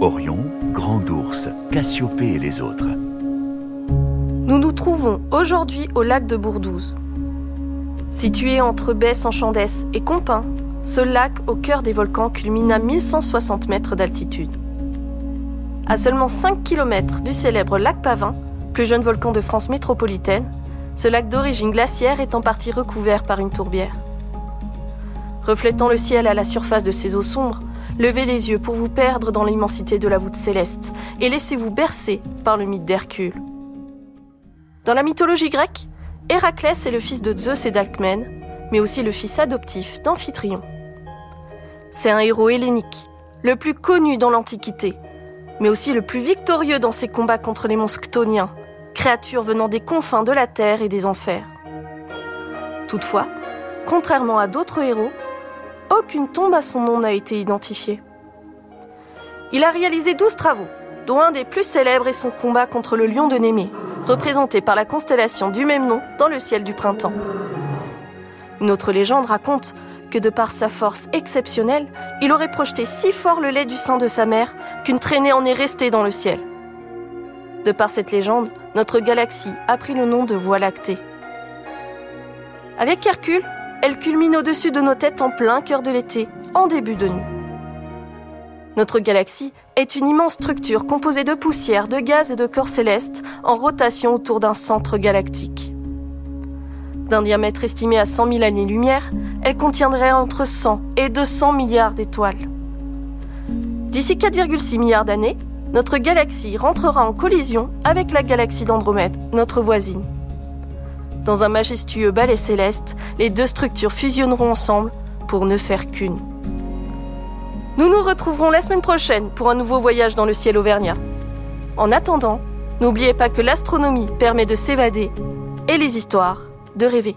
Orion, Grand Ours, Cassiopée et les autres. Nous nous trouvons aujourd'hui au lac de Bourdouze. Situé entre Besse-en-Chandès et Compin, ce lac au cœur des volcans culmine à 1160 mètres d'altitude. À seulement 5 km du célèbre lac Pavin, plus jeune volcan de France métropolitaine, ce lac d'origine glaciaire est en partie recouvert par une tourbière. Reflétant le ciel à la surface de ses eaux sombres, levez les yeux pour vous perdre dans l'immensité de la voûte céleste et laissez-vous bercer par le mythe d'Hercule. Dans la mythologie grecque, Héraclès est le fils de Zeus et d'Alcmène, mais aussi le fils adoptif d'Amphitryon. C'est un héros hellénique, le plus connu dans l'Antiquité, mais aussi le plus victorieux dans ses combats contre les monstres chtoniens, créatures venant des confins de la terre et des enfers. Toutefois, contrairement à d'autres héros, aucune tombe à son nom n'a été identifiée. Il a réalisé 12 travaux, dont un des plus célèbres est son combat contre le lion de Némée, représenté par la constellation du même nom dans le ciel du printemps. Une autre légende raconte que de par sa force exceptionnelle, il aurait projeté si fort le lait du sein de sa mère qu'une traînée en est restée dans le ciel. De par cette légende, notre galaxie a pris le nom de Voie lactée. Avec Hercule, elle culmine au-dessus de nos têtes en plein cœur de l'été, en début de nuit. Notre galaxie est une immense structure composée de poussière, de gaz et de corps célestes en rotation autour d'un centre galactique. D'un diamètre estimé à 100 000 années-lumière, elle contiendrait entre 100 et 200 milliards d'étoiles. D'ici 4,6 milliards d'années, notre galaxie rentrera en collision avec la galaxie d'Andromède, notre voisine. Dans un majestueux ballet céleste, les deux structures fusionneront ensemble pour ne faire qu'une. Nous nous retrouverons la semaine prochaine pour un nouveau voyage dans le ciel auvergnat. En attendant, n'oubliez pas que l'astronomie permet de s'évader et les histoires de rêver.